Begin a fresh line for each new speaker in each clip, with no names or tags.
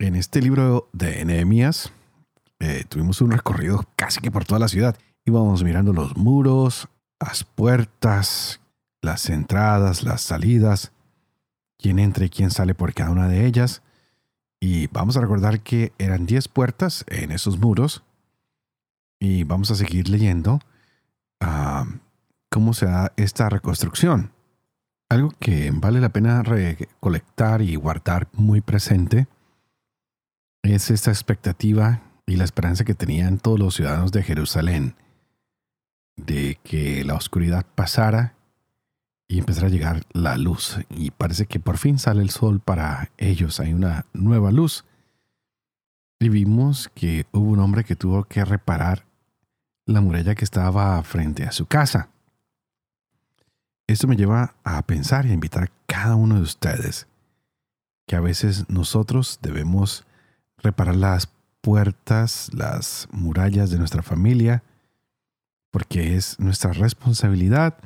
En este libro de Nehemías eh, tuvimos un recorrido casi que por toda la ciudad. Íbamos mirando los muros, las puertas, las entradas, las salidas, quién entra y quién sale por cada una de ellas. Y vamos a recordar que eran 10 puertas en esos muros. Y vamos a seguir leyendo ah, cómo se da esta reconstrucción. Algo que vale la pena recolectar y guardar muy presente es esta expectativa y la esperanza que tenían todos los ciudadanos de Jerusalén de que la oscuridad pasara y empezara a llegar la luz. Y parece que por fin sale el sol para ellos, hay una nueva luz. Y vimos que hubo un hombre que tuvo que reparar la muralla que estaba frente a su casa. Esto me lleva a pensar y a invitar a cada uno de ustedes que a veces nosotros debemos reparar las puertas, las murallas de nuestra familia, porque es nuestra responsabilidad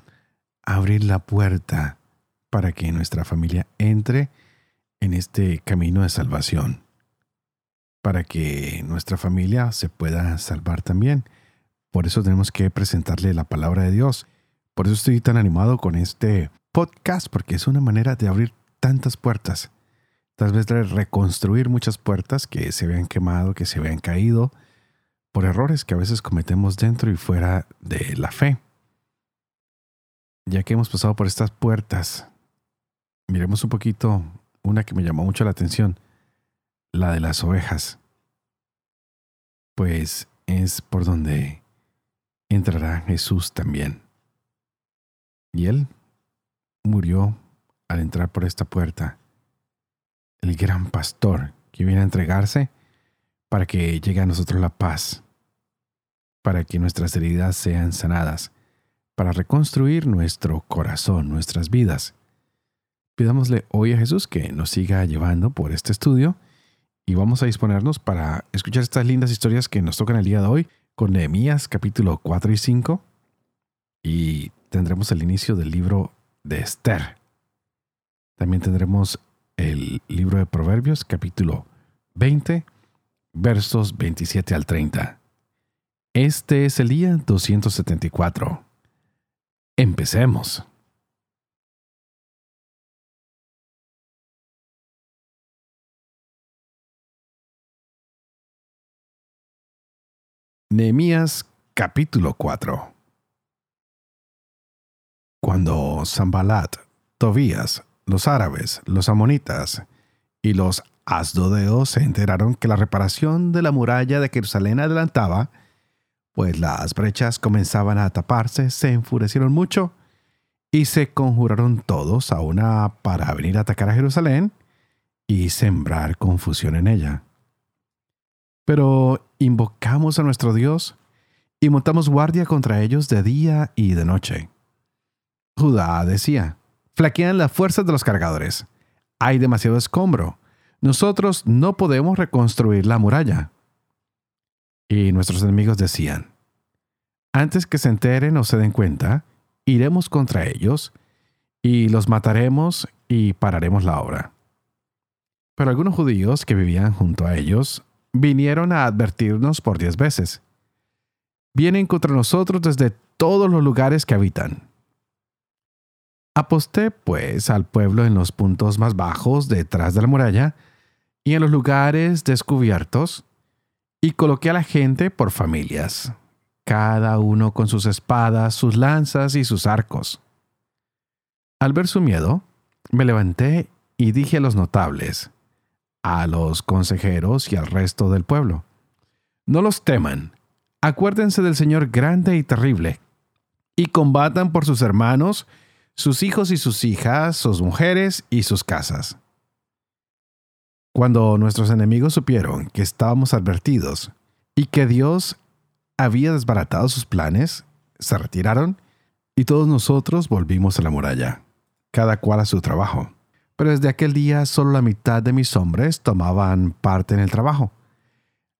abrir la puerta para que nuestra familia entre en este camino de salvación, para que nuestra familia se pueda salvar también. Por eso tenemos que presentarle la palabra de Dios. Por eso estoy tan animado con este podcast, porque es una manera de abrir tantas puertas tal vez reconstruir muchas puertas que se habían quemado, que se habían caído, por errores que a veces cometemos dentro y fuera de la fe. Ya que hemos pasado por estas puertas, miremos un poquito una que me llamó mucho la atención, la de las ovejas. Pues es por donde entrará Jesús también. Y él murió al entrar por esta puerta el gran pastor que viene a entregarse para que llegue a nosotros la paz, para que nuestras heridas sean sanadas, para reconstruir nuestro corazón, nuestras vidas. Pidámosle hoy a Jesús que nos siga llevando por este estudio y vamos a disponernos para escuchar estas lindas historias que nos tocan el día de hoy con Nehemías capítulo 4 y 5 y tendremos el inicio del libro de Esther. También tendremos el libro de Proverbios capítulo 20, versos 27 al 30. Este es el día 274. Empecemos. Nehemías capítulo 4 Cuando Zambalat, Tobías, los árabes, los amonitas y los asdodeos se enteraron que la reparación de la muralla de Jerusalén adelantaba, pues las brechas comenzaban a taparse, se enfurecieron mucho y se conjuraron todos a una para venir a atacar a Jerusalén y sembrar confusión en ella. Pero invocamos a nuestro Dios y montamos guardia contra ellos de día y de noche. Judá decía, flaquean las fuerzas de los cargadores. Hay demasiado escombro. Nosotros no podemos reconstruir la muralla. Y nuestros enemigos decían, antes que se enteren o se den cuenta, iremos contra ellos y los mataremos y pararemos la obra. Pero algunos judíos que vivían junto a ellos vinieron a advertirnos por diez veces. Vienen contra nosotros desde todos los lugares que habitan. Aposté pues al pueblo en los puntos más bajos detrás de la muralla y en los lugares descubiertos, y coloqué a la gente por familias, cada uno con sus espadas, sus lanzas y sus arcos. Al ver su miedo, me levanté y dije a los notables, a los consejeros y al resto del pueblo, no los teman, acuérdense del Señor grande y terrible, y combatan por sus hermanos sus hijos y sus hijas, sus mujeres y sus casas. Cuando nuestros enemigos supieron que estábamos advertidos y que Dios había desbaratado sus planes, se retiraron y todos nosotros volvimos a la muralla, cada cual a su trabajo. Pero desde aquel día solo la mitad de mis hombres tomaban parte en el trabajo.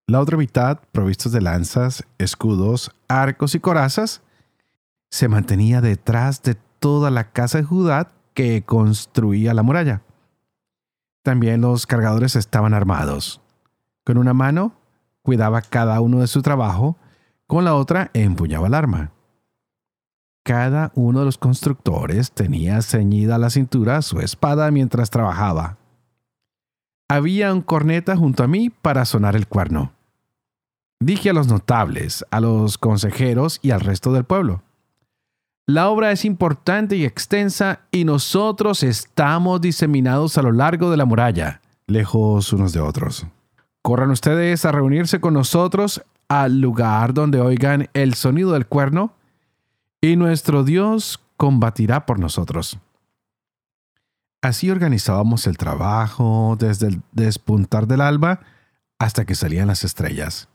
La otra mitad, provistos de lanzas, escudos, arcos y corazas, se mantenía detrás de toda la casa de Judá que construía la muralla. También los cargadores estaban armados. Con una mano cuidaba cada uno de su trabajo, con la otra empuñaba el arma. Cada uno de los constructores tenía ceñida a la cintura su espada mientras trabajaba. Había un corneta junto a mí para sonar el cuerno. Dije a los notables, a los consejeros y al resto del pueblo. La obra es importante y extensa y nosotros estamos diseminados a lo largo de la muralla, lejos unos de otros. Corran ustedes a reunirse con nosotros al lugar donde oigan el sonido del cuerno y nuestro Dios combatirá por nosotros. Así organizábamos el trabajo desde el despuntar del alba hasta que salían las estrellas.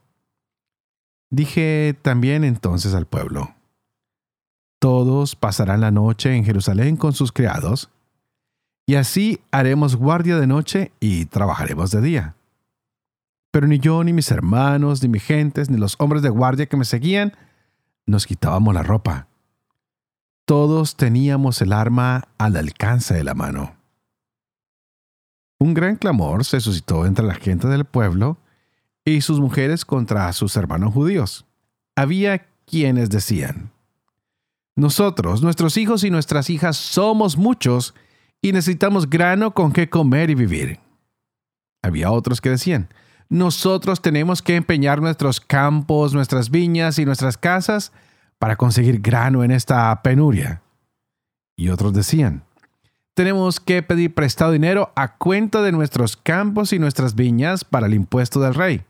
Dije también entonces al pueblo, todos pasarán la noche en Jerusalén con sus criados, y así haremos guardia de noche y trabajaremos de día. Pero ni yo, ni mis hermanos, ni mis gentes, ni los hombres de guardia que me seguían, nos quitábamos la ropa todos teníamos el arma al alcance de la mano. Un gran clamor se suscitó entre la gente del pueblo y sus mujeres contra sus hermanos judíos. Había quienes decían, Nosotros, nuestros hijos y nuestras hijas somos muchos y necesitamos grano con que comer y vivir. Había otros que decían, Nosotros tenemos que empeñar nuestros campos, nuestras viñas y nuestras casas para conseguir grano en esta penuria. Y otros decían, tenemos que pedir prestado dinero a cuenta de nuestros campos y nuestras viñas para el impuesto del rey.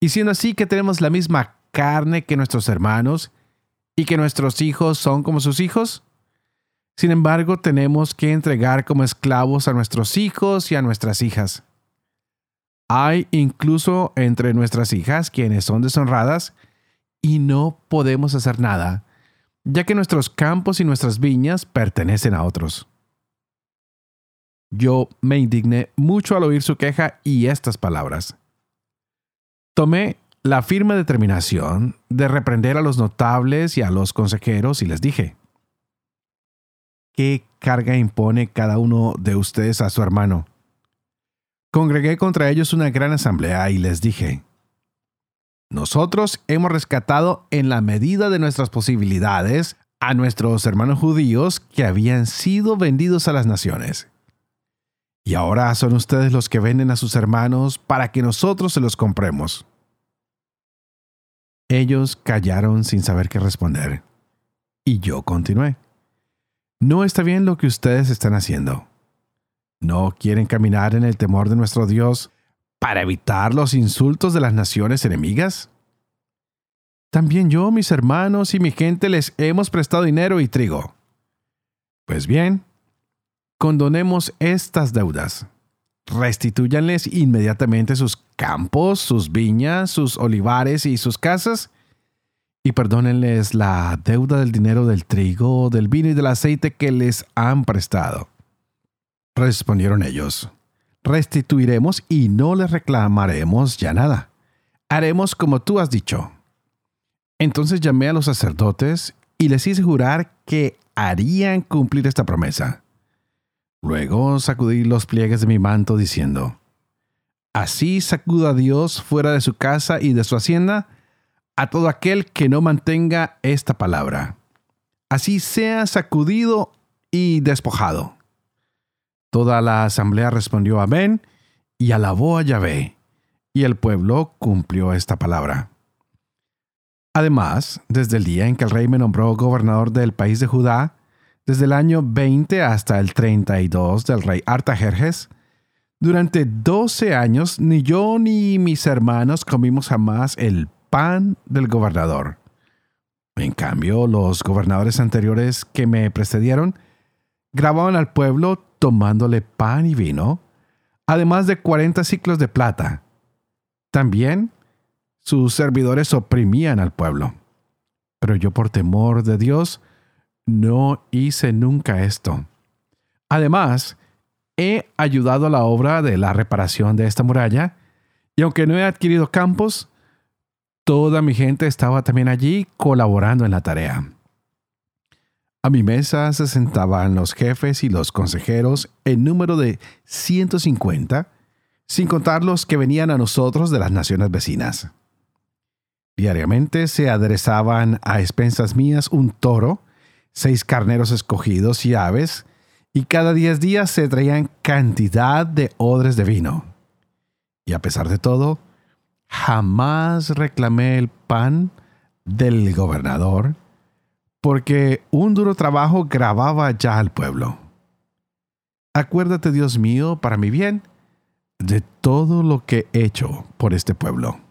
Y siendo así que tenemos la misma carne que nuestros hermanos y que nuestros hijos son como sus hijos, sin embargo tenemos que entregar como esclavos a nuestros hijos y a nuestras hijas. Hay incluso entre nuestras hijas quienes son deshonradas y no podemos hacer nada, ya que nuestros campos y nuestras viñas pertenecen a otros. Yo me indigné mucho al oír su queja y estas palabras. Tomé la firme determinación de reprender a los notables y a los consejeros y les dije, ¿qué carga impone cada uno de ustedes a su hermano? Congregué contra ellos una gran asamblea y les dije, nosotros hemos rescatado en la medida de nuestras posibilidades a nuestros hermanos judíos que habían sido vendidos a las naciones. Y ahora son ustedes los que venden a sus hermanos para que nosotros se los compremos. Ellos callaron sin saber qué responder. Y yo continué. No está bien lo que ustedes están haciendo. ¿No quieren caminar en el temor de nuestro Dios para evitar los insultos de las naciones enemigas? También yo, mis hermanos y mi gente les hemos prestado dinero y trigo. Pues bien, condonemos estas deudas. Restitúyanles inmediatamente sus campos, sus viñas, sus olivares y sus casas, y perdónenles la deuda del dinero del trigo, del vino y del aceite que les han prestado. Respondieron ellos restituiremos y no les reclamaremos ya nada. Haremos como tú has dicho. Entonces llamé a los sacerdotes y les hice jurar que harían cumplir esta promesa. Luego sacudí los pliegues de mi manto diciendo, Así sacuda Dios fuera de su casa y de su hacienda a todo aquel que no mantenga esta palabra. Así sea sacudido y despojado. Toda la asamblea respondió amén y alabó a Yahvé, y el pueblo cumplió esta palabra. Además, desde el día en que el rey me nombró gobernador del país de Judá, desde el año 20 hasta el 32 del rey Artajerjes, durante 12 años ni yo ni mis hermanos comimos jamás el pan del gobernador. En cambio, los gobernadores anteriores que me precedieron grababan al pueblo tomándole pan y vino, además de 40 ciclos de plata. También sus servidores oprimían al pueblo. Pero yo por temor de Dios no hice nunca esto. Además, he ayudado a la obra de la reparación de esta muralla, y aunque no he adquirido campos, toda mi gente estaba también allí colaborando en la tarea. A mi mesa se sentaban los jefes y los consejeros en número de 150, sin contar los que venían a nosotros de las naciones vecinas. Diariamente se aderezaban a expensas mías un toro, seis carneros escogidos y aves, y cada diez días se traían cantidad de odres de vino. Y a pesar de todo, jamás reclamé el pan del gobernador, porque un duro trabajo grababa ya al pueblo. Acuérdate, Dios mío, para mi bien, de todo lo que he hecho por este pueblo.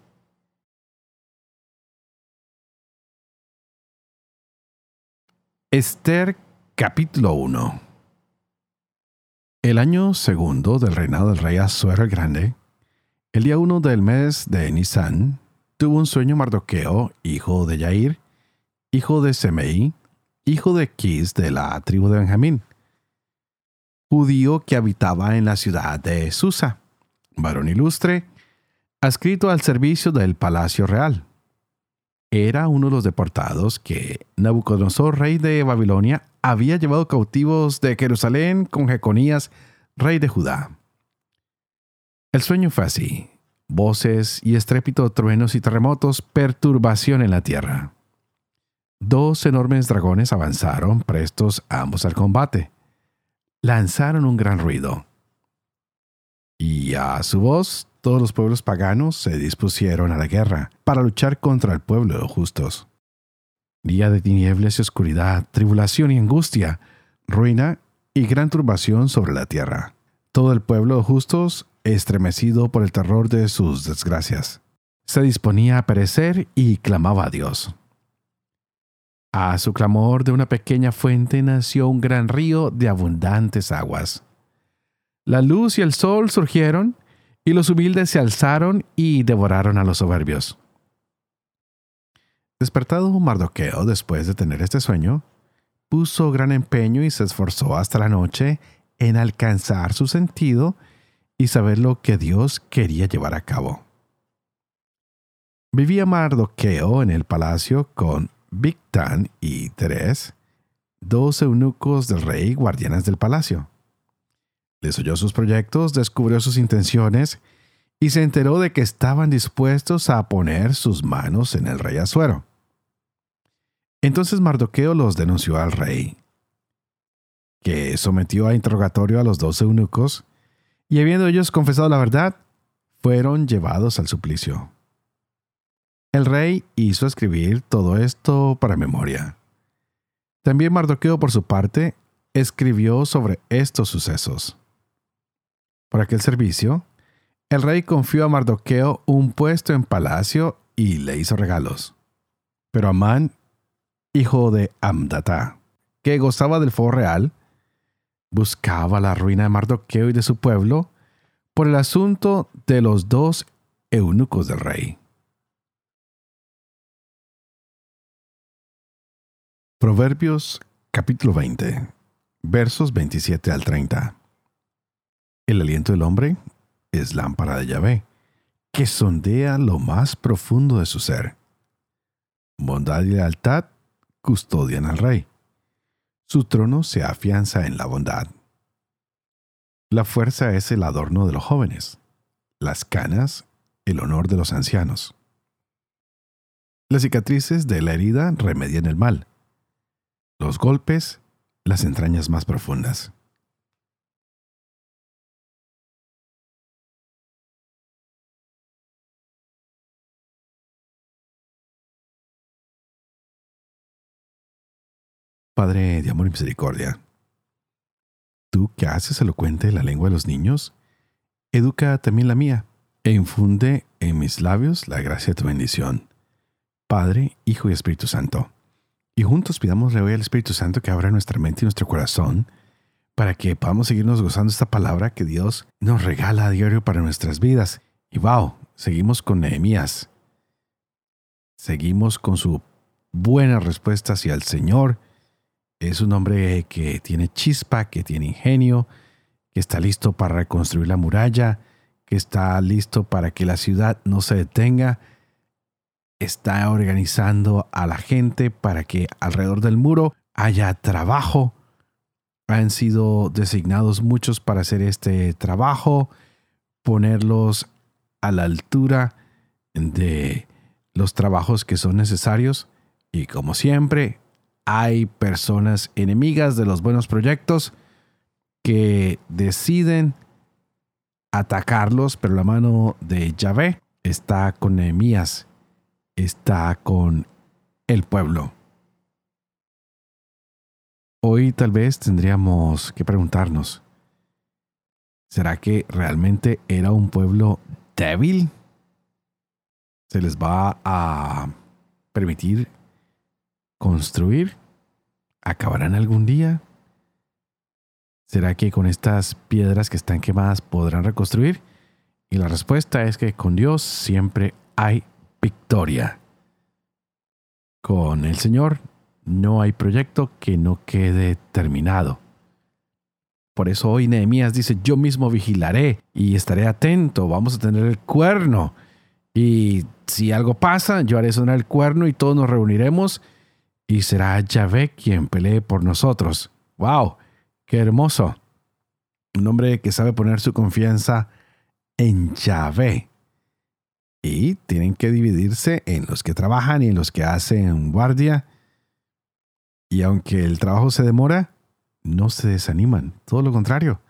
Esther capítulo 1 El año segundo del reinado del rey Azuero el Grande, el día uno del mes de Nisan, tuvo un sueño Mardoqueo, hijo de Yair, hijo de Semei, hijo de Kis de la tribu de Benjamín, judío que habitaba en la ciudad de Susa, varón ilustre, adscrito al servicio del palacio real. Era uno de los deportados que Nabucodonosor, rey de Babilonia, había llevado cautivos de Jerusalén con Jeconías, rey de Judá. El sueño fue así: voces y estrépito, truenos y terremotos, perturbación en la tierra. Dos enormes dragones avanzaron prestos ambos al combate. Lanzaron un gran ruido. Y a su voz, todos los pueblos paganos se dispusieron a la guerra para luchar contra el pueblo de los justos. Día de tinieblas y oscuridad, tribulación y angustia, ruina y gran turbación sobre la tierra. Todo el pueblo de justos, estremecido por el terror de sus desgracias, se disponía a perecer y clamaba a Dios. A su clamor de una pequeña fuente nació un gran río de abundantes aguas. La luz y el sol surgieron, y los humildes se alzaron y devoraron a los soberbios. Despertado Mardoqueo después de tener este sueño, puso gran empeño y se esforzó hasta la noche en alcanzar su sentido y saber lo que Dios quería llevar a cabo. Vivía Mardoqueo en el palacio con Bigtan y Teres, dos eunucos del rey guardianes del palacio. Les oyó sus proyectos, descubrió sus intenciones y se enteró de que estaban dispuestos a poner sus manos en el rey Azuero. Entonces Mardoqueo los denunció al rey, que sometió a interrogatorio a los dos eunucos, y habiendo ellos confesado la verdad, fueron llevados al suplicio. El rey hizo escribir todo esto para memoria. También Mardoqueo, por su parte, escribió sobre estos sucesos. Por aquel servicio, el rey confió a Mardoqueo un puesto en palacio y le hizo regalos. Pero Amán, hijo de Amdata, que gozaba del fuego real, buscaba la ruina de Mardoqueo y de su pueblo por el asunto de los dos eunucos del rey. Proverbios capítulo 20, versos 27 al 30. El aliento del hombre es lámpara de Yahvé, que sondea lo más profundo de su ser. Bondad y lealtad custodian al rey. Su trono se afianza en la bondad. La fuerza es el adorno de los jóvenes, las canas el honor de los ancianos. Las cicatrices de la herida remedian el mal los golpes, las entrañas más profundas. Padre de amor y misericordia, tú que haces elocuente la lengua de los niños, educa también la mía e infunde en mis labios la gracia de tu bendición. Padre, Hijo y Espíritu Santo. Y juntos pidámosle hoy al Espíritu Santo que abra nuestra mente y nuestro corazón para que podamos seguirnos gozando esta palabra que Dios nos regala a diario para nuestras vidas. Y wow, seguimos con Nehemías. Seguimos con su buena respuesta hacia el Señor. Es un hombre que tiene chispa, que tiene ingenio, que está listo para reconstruir la muralla, que está listo para que la ciudad no se detenga. Está organizando a la gente para que alrededor del muro haya trabajo han sido designados muchos para hacer este trabajo, ponerlos a la altura de los trabajos que son necesarios y como siempre hay personas enemigas de los buenos proyectos que deciden atacarlos, pero la mano de Yahvé está con Nehemías, está con el pueblo. Hoy tal vez tendríamos que preguntarnos, ¿será que realmente era un pueblo débil? ¿Se les va a permitir construir? ¿Acabarán algún día? ¿Será que con estas piedras que están quemadas podrán reconstruir? Y la respuesta es que con Dios siempre hay victoria. Con el Señor no hay proyecto que no quede terminado. Por eso hoy Nehemías dice, yo mismo vigilaré y estaré atento, vamos a tener el cuerno. Y si algo pasa, yo haré sonar el cuerno y todos nos reuniremos y será Yahvé quien pelee por nosotros. ¡Wow! ¡Qué hermoso! Un hombre que sabe poner su confianza en Yahvé. Y tienen que dividirse en los que trabajan y en los que hacen guardia y aunque el trabajo se demora, no se desaniman, todo lo contrario,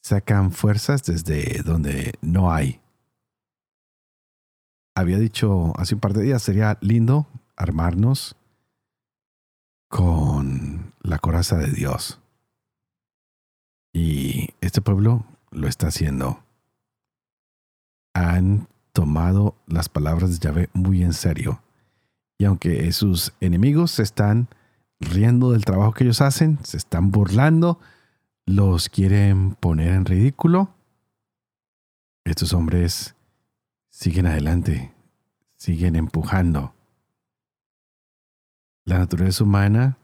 sacan fuerzas desde donde no hay. Había dicho hace un par de días, sería lindo armarnos con la coraza de Dios. Y este pueblo lo está haciendo. Han tomado las palabras de Yahvé muy en serio. Y aunque sus enemigos están riendo del trabajo que ellos hacen, se están burlando, los quieren poner en ridículo. Estos hombres siguen adelante, siguen empujando. La naturaleza humana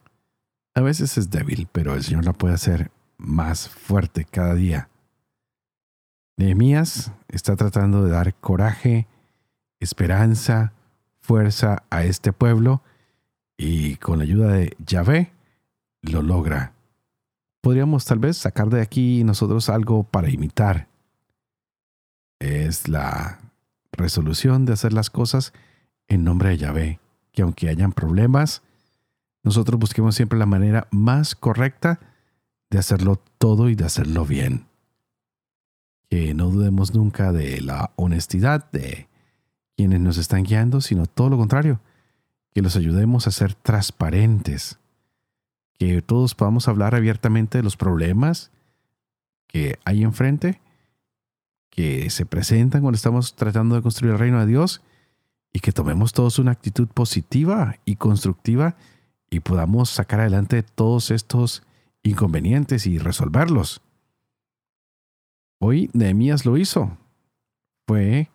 a veces es débil, pero el Señor la puede hacer más fuerte cada día. Nehemías está tratando de dar coraje, esperanza, fuerza a este pueblo y con la ayuda de Yahvé lo logra. Podríamos tal vez sacar de aquí nosotros algo para imitar. Es la resolución de hacer las cosas en nombre de Yahvé, que aunque hayan problemas, nosotros busquemos siempre la manera más correcta de hacerlo todo y de hacerlo bien. Que no dudemos nunca de la honestidad de quienes nos están guiando, sino todo lo contrario, que los ayudemos a ser transparentes, que todos podamos hablar abiertamente de los problemas que hay enfrente, que se presentan cuando estamos tratando de construir el reino de Dios y que tomemos todos una actitud positiva y constructiva y podamos sacar adelante todos estos inconvenientes y resolverlos. Hoy Nehemías lo hizo. Fue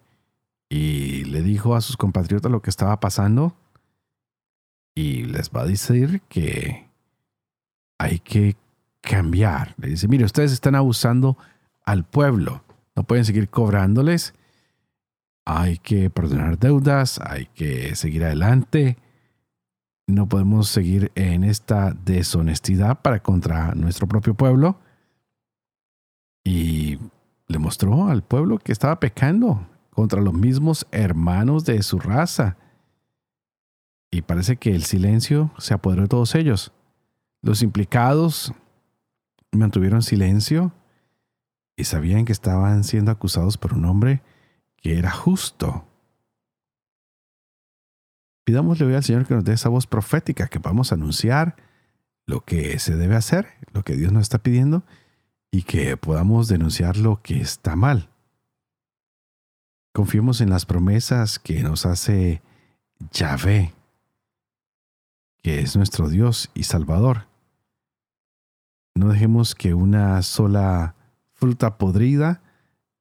y le dijo a sus compatriotas lo que estaba pasando y les va a decir que hay que cambiar. Le dice, mire, ustedes están abusando al pueblo, no pueden seguir cobrándoles, hay que perdonar deudas, hay que seguir adelante, no podemos seguir en esta deshonestidad para contra nuestro propio pueblo. Y le mostró al pueblo que estaba pecando contra los mismos hermanos de su raza y parece que el silencio se apoderó de todos ellos. Los implicados mantuvieron silencio y sabían que estaban siendo acusados por un hombre que era justo. Pidámosle hoy al Señor que nos dé esa voz profética, que podamos anunciar lo que se debe hacer, lo que Dios nos está pidiendo, y que podamos denunciar lo que está mal. Confiemos en las promesas que nos hace Yahvé que es nuestro Dios y Salvador. No dejemos que una sola fruta podrida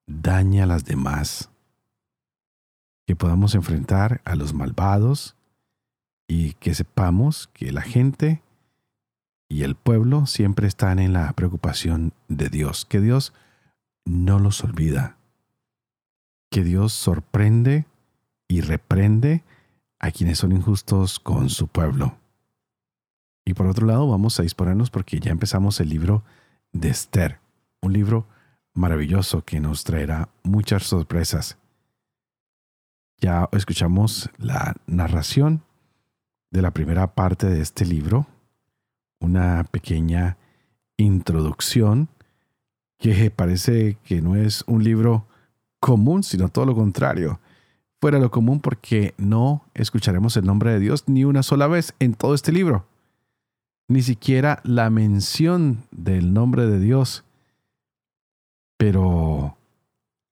dañe a las demás. Que podamos enfrentar a los malvados y que sepamos que la gente y el pueblo siempre están en la preocupación de Dios, que Dios no los olvida, que Dios sorprende y reprende a quienes son injustos con su pueblo. Y por otro lado, vamos a disponernos porque ya empezamos el libro de Esther, un libro maravilloso que nos traerá muchas sorpresas. Ya escuchamos la narración de la primera parte de este libro, una pequeña introducción que parece que no es un libro común, sino todo lo contrario. Fuera lo común porque no escucharemos el nombre de Dios ni una sola vez en todo este libro. Ni siquiera la mención del nombre de Dios. Pero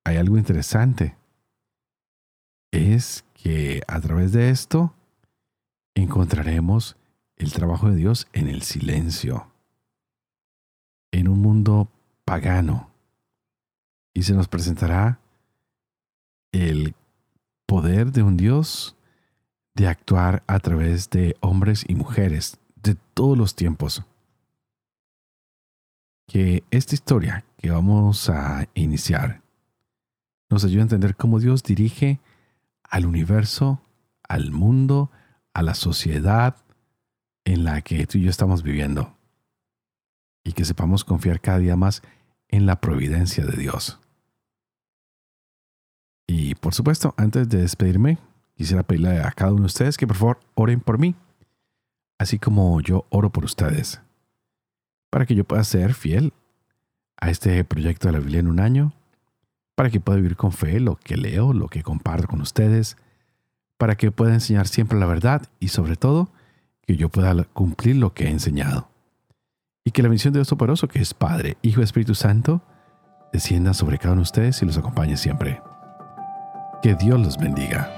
hay algo interesante. Es que a través de esto encontraremos el trabajo de Dios en el silencio, en un mundo pagano, y se nos presentará el poder de un Dios de actuar a través de hombres y mujeres de todos los tiempos. Que esta historia que vamos a iniciar nos ayude a entender cómo Dios dirige al universo, al mundo, a la sociedad en la que tú y yo estamos viviendo. Y que sepamos confiar cada día más en la providencia de Dios. Y por supuesto, antes de despedirme, quisiera pedirle a cada uno de ustedes que por favor oren por mí, así como yo oro por ustedes, para que yo pueda ser fiel a este proyecto de la Biblia en un año, para que pueda vivir con fe lo que leo, lo que comparto con ustedes, para que pueda enseñar siempre la verdad y sobre todo que yo pueda cumplir lo que he enseñado. Y que la bendición de Dios Toporoso, que es Padre, Hijo y Espíritu Santo, descienda sobre cada uno de ustedes y los acompañe siempre. Que Dios los bendiga.